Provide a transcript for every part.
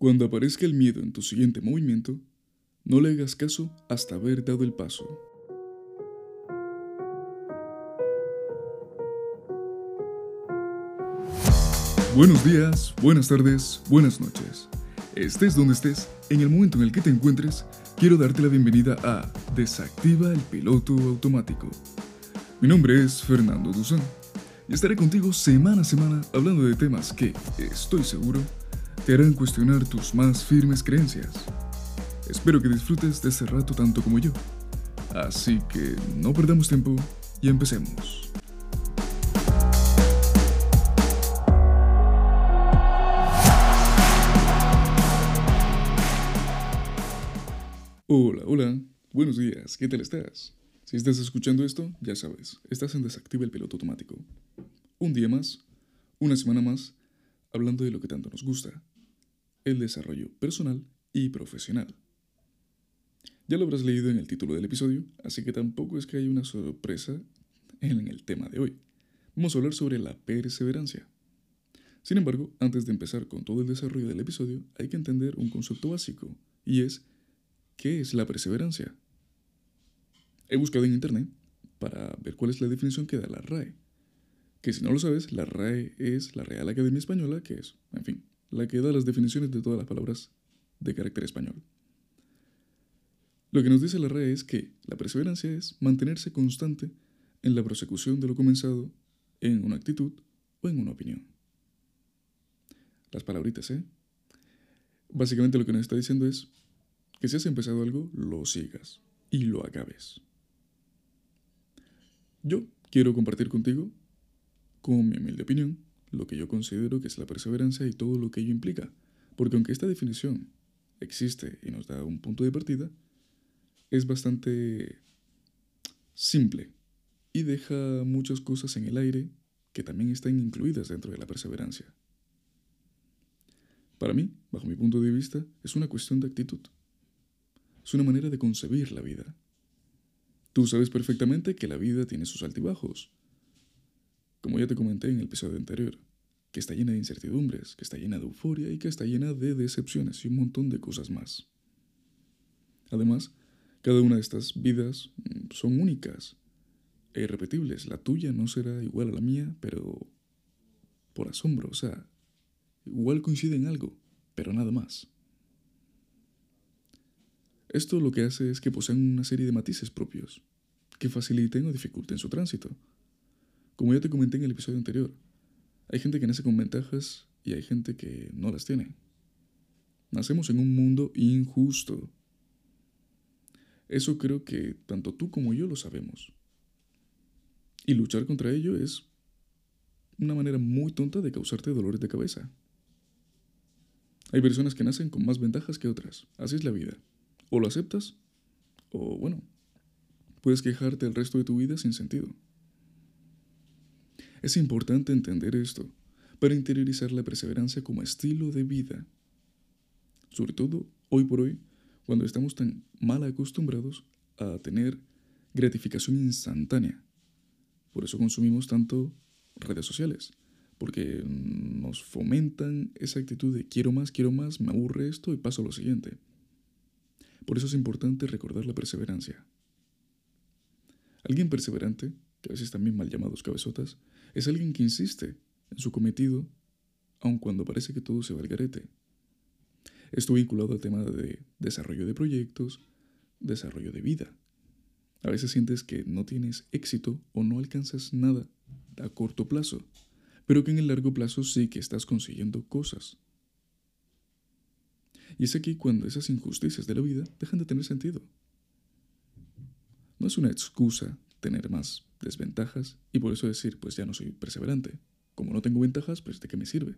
Cuando aparezca el miedo en tu siguiente movimiento, no le hagas caso hasta haber dado el paso. Buenos días, buenas tardes, buenas noches. Estés donde estés, en el momento en el que te encuentres, quiero darte la bienvenida a Desactiva el piloto automático. Mi nombre es Fernando Duzán y estaré contigo semana a semana hablando de temas que, estoy seguro, te cuestionar tus más firmes creencias. Espero que disfrutes de ese rato tanto como yo. Así que no perdamos tiempo y empecemos. Hola, hola, buenos días, ¿qué tal estás? Si estás escuchando esto, ya sabes, estás en Desactiva el Piloto Automático. Un día más, una semana más, hablando de lo que tanto nos gusta, el desarrollo personal y profesional. Ya lo habrás leído en el título del episodio, así que tampoco es que haya una sorpresa en el tema de hoy. Vamos a hablar sobre la perseverancia. Sin embargo, antes de empezar con todo el desarrollo del episodio, hay que entender un concepto básico, y es ¿qué es la perseverancia? He buscado en internet para ver cuál es la definición que da la RAE. Que si no lo sabes, la RAE es la Real Academia Española, que es, en fin, la que da las definiciones de todas las palabras de carácter español. Lo que nos dice la RAE es que la perseverancia es mantenerse constante en la prosecución de lo comenzado en una actitud o en una opinión. Las palabritas, ¿eh? Básicamente lo que nos está diciendo es que si has empezado algo, lo sigas y lo acabes. Yo quiero compartir contigo, con mi humilde opinión, lo que yo considero que es la perseverancia y todo lo que ello implica. Porque aunque esta definición existe y nos da un punto de partida, es bastante simple y deja muchas cosas en el aire que también están incluidas dentro de la perseverancia. Para mí, bajo mi punto de vista, es una cuestión de actitud. Es una manera de concebir la vida. Tú sabes perfectamente que la vida tiene sus altibajos. Como ya te comenté en el episodio anterior, que está llena de incertidumbres, que está llena de euforia y que está llena de decepciones y un montón de cosas más. Además, cada una de estas vidas mm, son únicas e irrepetibles. La tuya no será igual a la mía, pero por asombro, o sea, igual coincide en algo, pero nada más. Esto lo que hace es que poseen una serie de matices propios, que faciliten o dificulten su tránsito. Como ya te comenté en el episodio anterior, hay gente que nace con ventajas y hay gente que no las tiene. Nacemos en un mundo injusto. Eso creo que tanto tú como yo lo sabemos. Y luchar contra ello es una manera muy tonta de causarte dolores de cabeza. Hay personas que nacen con más ventajas que otras. Así es la vida. O lo aceptas, o bueno, puedes quejarte el resto de tu vida sin sentido. Es importante entender esto para interiorizar la perseverancia como estilo de vida. Sobre todo hoy por hoy, cuando estamos tan mal acostumbrados a tener gratificación instantánea. Por eso consumimos tanto redes sociales, porque nos fomentan esa actitud de quiero más, quiero más, me aburre esto y paso a lo siguiente. Por eso es importante recordar la perseverancia. Alguien perseverante, que a veces también mal llamados cabezotas, es alguien que insiste en su cometido, aun cuando parece que todo se va al garete. Esto vinculado al tema de desarrollo de proyectos, desarrollo de vida. A veces sientes que no tienes éxito o no alcanzas nada a corto plazo, pero que en el largo plazo sí que estás consiguiendo cosas. Y es aquí cuando esas injusticias de la vida dejan de tener sentido. No es una excusa tener más desventajas y por eso decir, pues ya no soy perseverante. Como no tengo ventajas, pues de qué me sirve.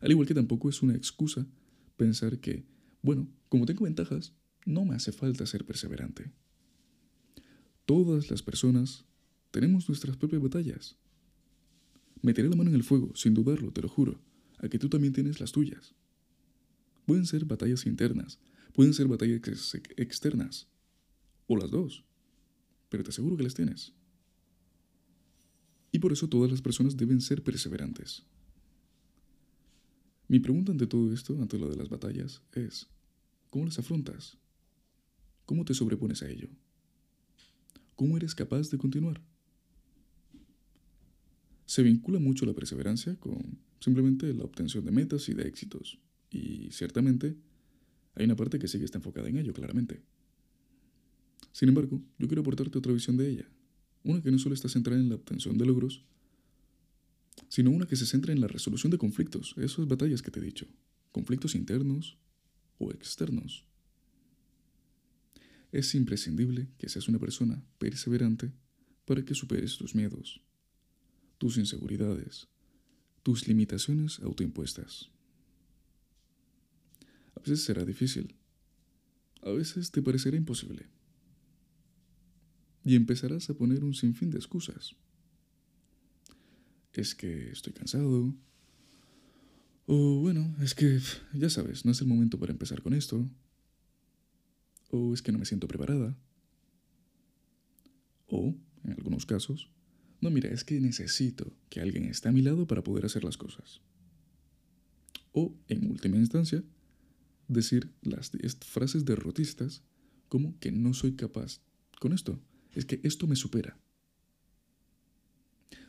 Al igual que tampoco es una excusa pensar que, bueno, como tengo ventajas, no me hace falta ser perseverante. Todas las personas tenemos nuestras propias batallas. Meteré la mano en el fuego, sin dudarlo, te lo juro, a que tú también tienes las tuyas. Pueden ser batallas internas, pueden ser batallas externas, o las dos, pero te aseguro que las tienes. Y por eso todas las personas deben ser perseverantes. Mi pregunta ante todo esto, ante lo de las batallas, es, ¿cómo las afrontas? ¿Cómo te sobrepones a ello? ¿Cómo eres capaz de continuar? Se vincula mucho la perseverancia con simplemente la obtención de metas y de éxitos. Y ciertamente hay una parte que sí que está enfocada en ello, claramente. Sin embargo, yo quiero aportarte otra visión de ella. Una que no solo está centrada en la obtención de logros, sino una que se centra en la resolución de conflictos, esas batallas que te he dicho, conflictos internos o externos. Es imprescindible que seas una persona perseverante para que superes tus miedos, tus inseguridades, tus limitaciones autoimpuestas. A veces será difícil, a veces te parecerá imposible, y empezarás a poner un sinfín de excusas. Es que estoy cansado, o bueno, es que ya sabes, no es el momento para empezar con esto, o es que no me siento preparada. O, en algunos casos, no, mira, es que necesito que alguien esté a mi lado para poder hacer las cosas. O, en última instancia, decir las frases derrotistas como que no soy capaz con esto. Es que esto me supera.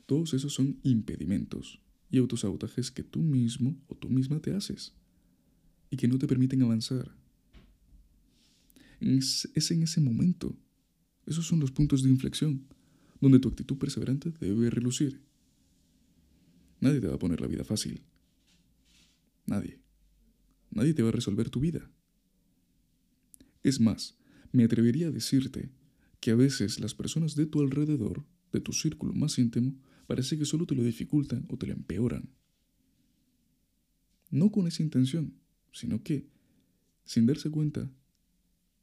Todos esos son impedimentos y autosabotajes que tú mismo o tú misma te haces y que no te permiten avanzar. Es, en ese momento. Esos son los puntos de inflexión donde tu actitud perseverante debe relucir. Nadie te va a poner la vida fácil. Nadie. Nadie te va a resolver tu vida. Es más, me atrevería a decirte que a veces las personas de tu alrededor, de tu círculo más íntimo, parece que solo te lo dificultan o te lo empeoran. No con esa intención, sino que, sin darse cuenta,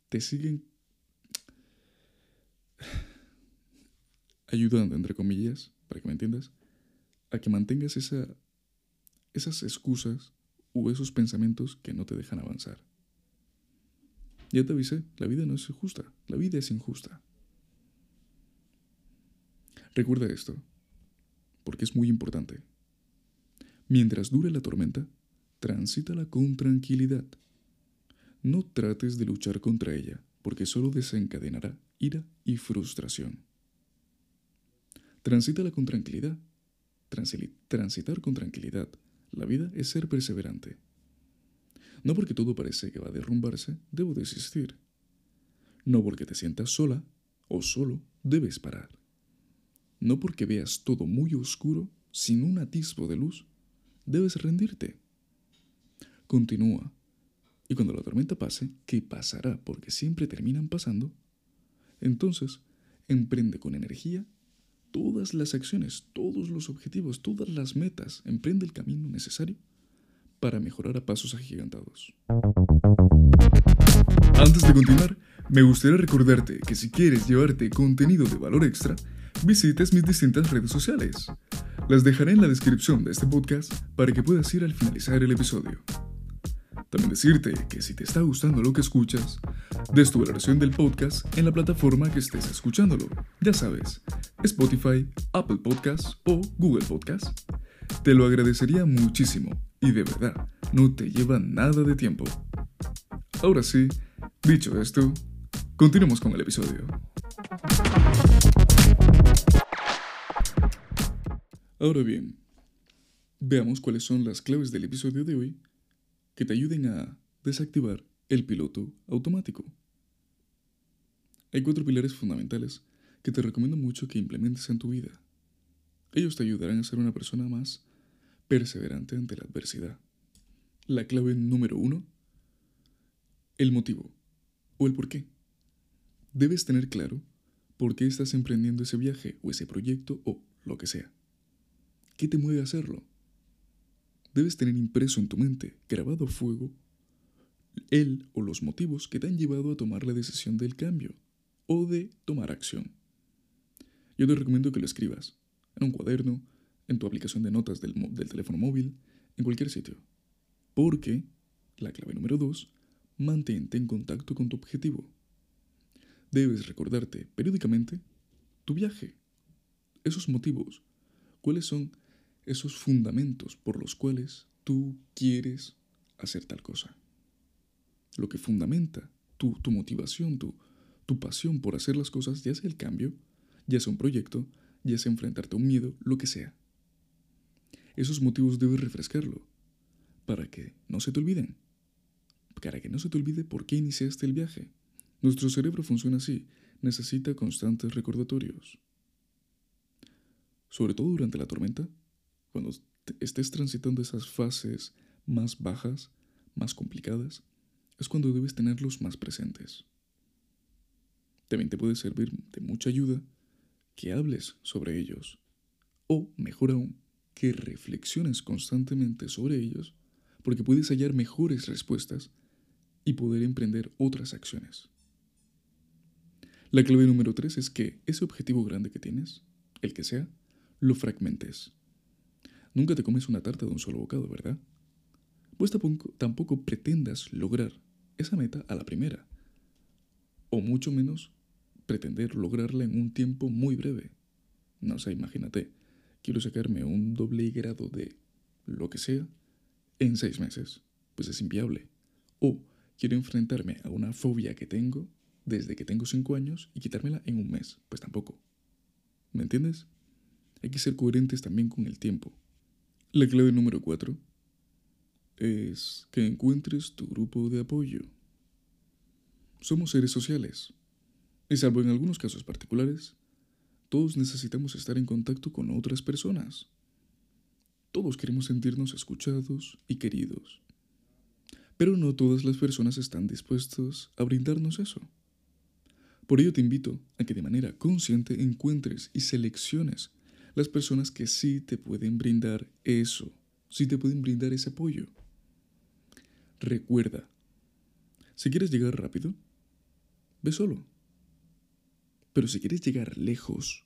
te siguen ayudando, entre comillas, para que me entiendas, a que mantengas esa, esas excusas o esos pensamientos que no te dejan avanzar. Ya te avisé, la vida no es justa, la vida es injusta. Recuerda esto, porque es muy importante. Mientras dure la tormenta, transítala con tranquilidad. No trates de luchar contra ella, porque solo desencadenará ira y frustración. Transítala con tranquilidad. transitar con tranquilidad. La vida es ser perseverante. No porque todo parece que va a derrumbarse, debo desistir. No porque te sientas sola o solo, debes parar. No porque veas todo muy oscuro, sin un atisbo de luz, debes rendirte. Continúa, y cuando la tormenta pase, que pasará porque siempre terminan pasando, entonces emprende con energía todas las acciones, todos los objetivos, todas las metas, emprende el camino necesario para mejorar a pasos agigantados. Antes de continuar, me gustaría recordarte que si quieres llevarte contenido de valor extra, visites mis distintas redes sociales. Las dejaré en la descripción de este podcast para que puedas ir al finalizar el episodio. También decirte que si te está gustando lo que escuchas, des tu valoración del podcast en la plataforma que estés escuchándolo. Ya sabes, Spotify, Apple Podcasts o Google Podcasts. Te lo agradecería muchísimo y de verdad, no te lleva nada de tiempo. Ahora sí, dicho esto, continuemos con el episodio. Ahora bien, veamos cuáles son las claves del episodio de hoy que te ayuden a desactivar el piloto automático. Hay cuatro pilares fundamentales que te recomiendo mucho que implementes en tu vida. Ellos te ayudarán a ser una persona más perseverante ante la adversidad. La clave número uno, el motivo o el por qué. Debes tener claro por qué estás emprendiendo ese viaje o ese proyecto o lo que sea. ¿Qué te mueve a hacerlo? debes tener impreso en tu mente, grabado a fuego, el o los motivos que te han llevado a tomar la decisión del cambio o de tomar acción. Yo te recomiendo que lo escribas en un cuaderno, en tu aplicación de notas del, del teléfono móvil, en cualquier sitio. Porque, la clave número dos, mantente en contacto con tu objetivo. Debes recordarte periódicamente tu viaje, esos motivos, cuáles son esos fundamentos por los cuales tú quieres hacer tal cosa. Lo que fundamenta tu, tu motivación, tu, tu pasión por hacer las cosas, ya sea el cambio, ya sea un proyecto, ya sea enfrentarte a un miedo, lo que sea. Esos motivos debes refrescarlo para que no se te olviden. Para que no se te olvide por qué iniciaste el viaje. Nuestro cerebro funciona así, necesita constantes recordatorios. Sobre todo durante la tormenta, cuando estés transitando esas fases más bajas, más complicadas, es cuando debes tenerlos más presentes. También te puede servir de mucha ayuda que hables sobre ellos, o, mejor aún, que reflexiones constantemente sobre ellos, porque puedes hallar mejores respuestas y poder emprender otras acciones. La clave número tres es que ese objetivo grande que tienes, el que sea, lo fragmentes. Nunca te comes una tarta de un solo bocado, ¿verdad? Pues tampoco, tampoco pretendas lograr esa meta a la primera, o mucho menos pretender lograrla en un tiempo muy breve. No sé, imagínate, quiero sacarme un doble grado de lo que sea en seis meses. Pues es inviable. O quiero enfrentarme a una fobia que tengo desde que tengo cinco años y quitármela en un mes. Pues tampoco. ¿Me entiendes? Hay que ser coherentes también con el tiempo. La clave número cuatro es que encuentres tu grupo de apoyo. Somos seres sociales. Y salvo en algunos casos particulares, todos necesitamos estar en contacto con otras personas. Todos queremos sentirnos escuchados y queridos. Pero no todas las personas están dispuestas a brindarnos eso. Por ello te invito a que de manera consciente encuentres y selecciones las personas que sí te pueden brindar eso, sí te pueden brindar ese apoyo. Recuerda, si quieres llegar rápido, ve solo. Pero si quieres llegar lejos,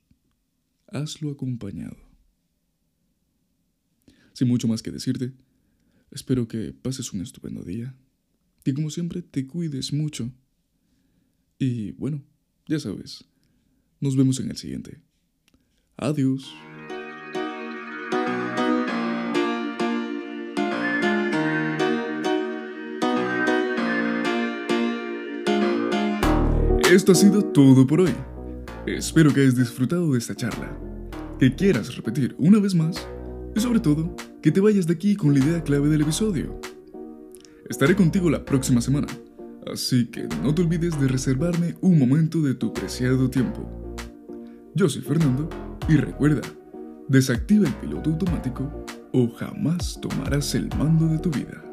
hazlo acompañado. Sin mucho más que decirte, espero que pases un estupendo día y como siempre te cuides mucho. Y bueno, ya sabes, nos vemos en el siguiente. Adiós. Esto ha sido todo por hoy. Espero que hayas disfrutado de esta charla, que quieras repetir una vez más y sobre todo que te vayas de aquí con la idea clave del episodio. Estaré contigo la próxima semana, así que no te olvides de reservarme un momento de tu preciado tiempo. Yo soy Fernando y recuerda, desactiva el piloto automático o jamás tomarás el mando de tu vida.